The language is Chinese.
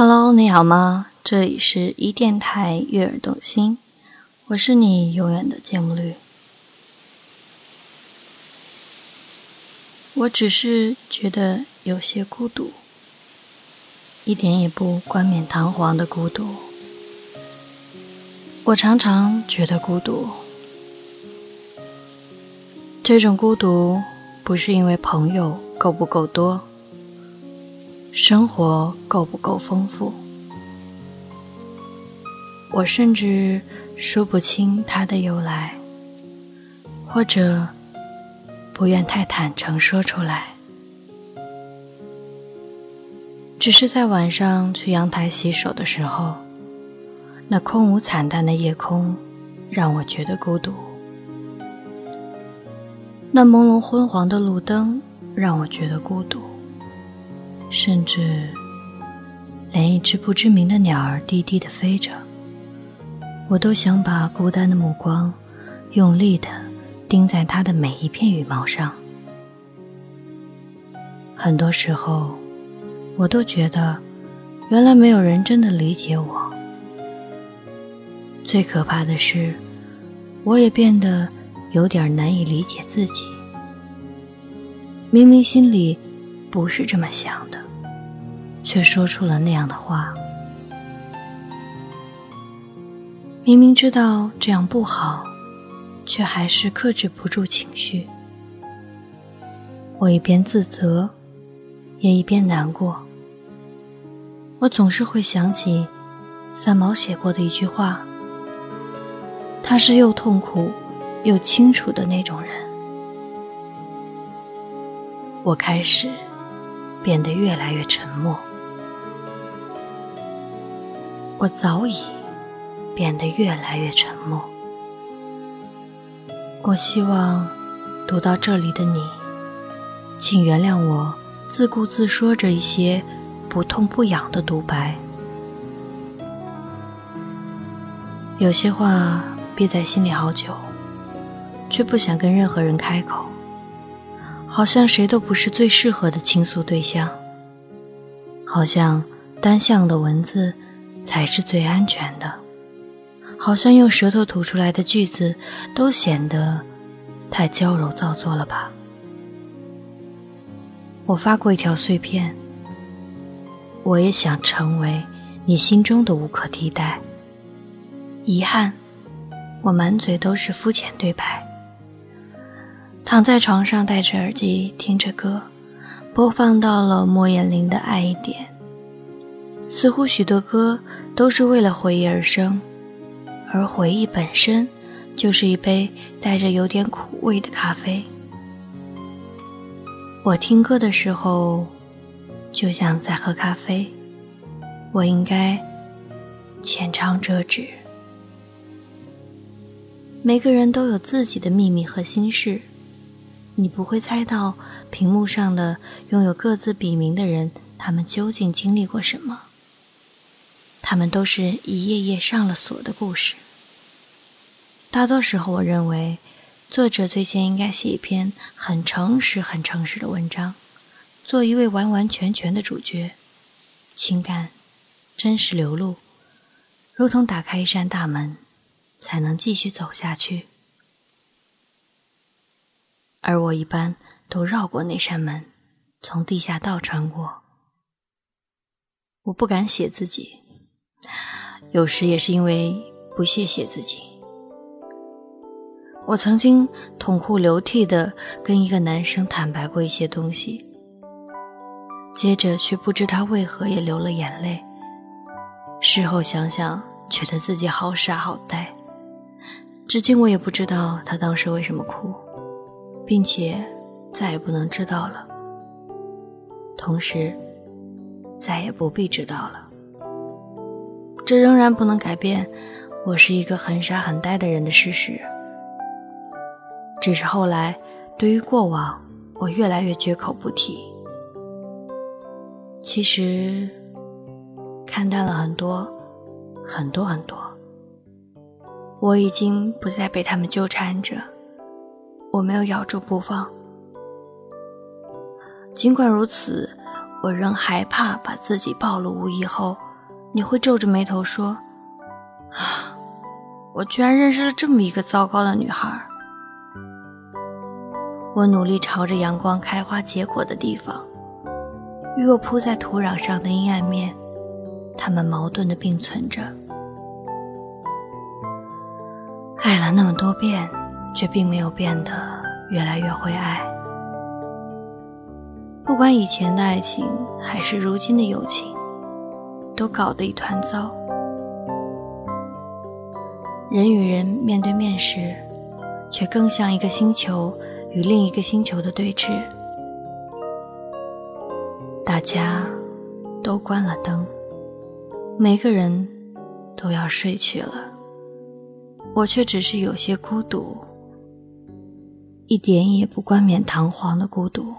Hello，你好吗？这里是一电台悦耳动心，我是你永远的节目绿。我只是觉得有些孤独，一点也不冠冕堂皇的孤独。我常常觉得孤独，这种孤独不是因为朋友够不够多。生活够不够丰富？我甚至说不清它的由来，或者不愿太坦诚说出来。只是在晚上去阳台洗手的时候，那空无惨淡的夜空让我觉得孤独；那朦胧昏黄的路灯让我觉得孤独。甚至，连一只不知名的鸟儿低低的飞着，我都想把孤单的目光用力的盯在它的每一片羽毛上。很多时候，我都觉得，原来没有人真的理解我。最可怕的是，我也变得有点难以理解自己。明明心里……不是这么想的，却说出了那样的话。明明知道这样不好，却还是克制不住情绪。我一边自责，也一边难过。我总是会想起三毛写过的一句话：“他是又痛苦又清楚的那种人。”我开始。变得越来越沉默，我早已变得越来越沉默。我希望读到这里的你，请原谅我自顾自说着一些不痛不痒的独白。有些话憋在心里好久，却不想跟任何人开口。好像谁都不是最适合的倾诉对象，好像单向的文字才是最安全的，好像用舌头吐出来的句子都显得太娇柔造作了吧？我发过一条碎片，我也想成为你心中的无可替代。遗憾，我满嘴都是肤浅对白。躺在床上，戴着耳机听着歌，播放到了莫言林的《爱一点》。似乎许多歌都是为了回忆而生，而回忆本身就是一杯带着有点苦味的咖啡。我听歌的时候，就像在喝咖啡。我应该浅尝辄止。每个人都有自己的秘密和心事。你不会猜到屏幕上的拥有各自笔名的人，他们究竟经历过什么？他们都是一页页上了锁的故事。大多时候，我认为作者最先应该写一篇很诚实、很诚实的文章，做一位完完全全的主角，情感真实流露，如同打开一扇大门，才能继续走下去。而我一般都绕过那扇门，从地下道穿过。我不敢写自己，有时也是因为不屑写自己。我曾经痛哭流涕的跟一个男生坦白过一些东西，接着却不知他为何也流了眼泪。事后想想，觉得自己好傻好呆。至今我也不知道他当时为什么哭。并且再也不能知道了，同时再也不必知道了。这仍然不能改变我是一个很傻很呆的人的事实。只是后来，对于过往，我越来越绝口不提。其实，看淡了很多，很多很多。我已经不再被他们纠缠着。我没有咬住不放，尽管如此，我仍害怕把自己暴露无遗后，你会皱着眉头说：“啊，我居然认识了这么一个糟糕的女孩。”我努力朝着阳光开花结果的地方，与我铺在土壤上的阴暗面，它们矛盾的并存着。爱了那么多遍，却并没有变得越来越会爱。不管以前的爱情还是如今的友情，都搞得一团糟。人与人面对面时，却更像一个星球与另一个星球的对峙。大家都关了灯，每个人都要睡去了。我却只是有些孤独，一点也不冠冕堂皇的孤独。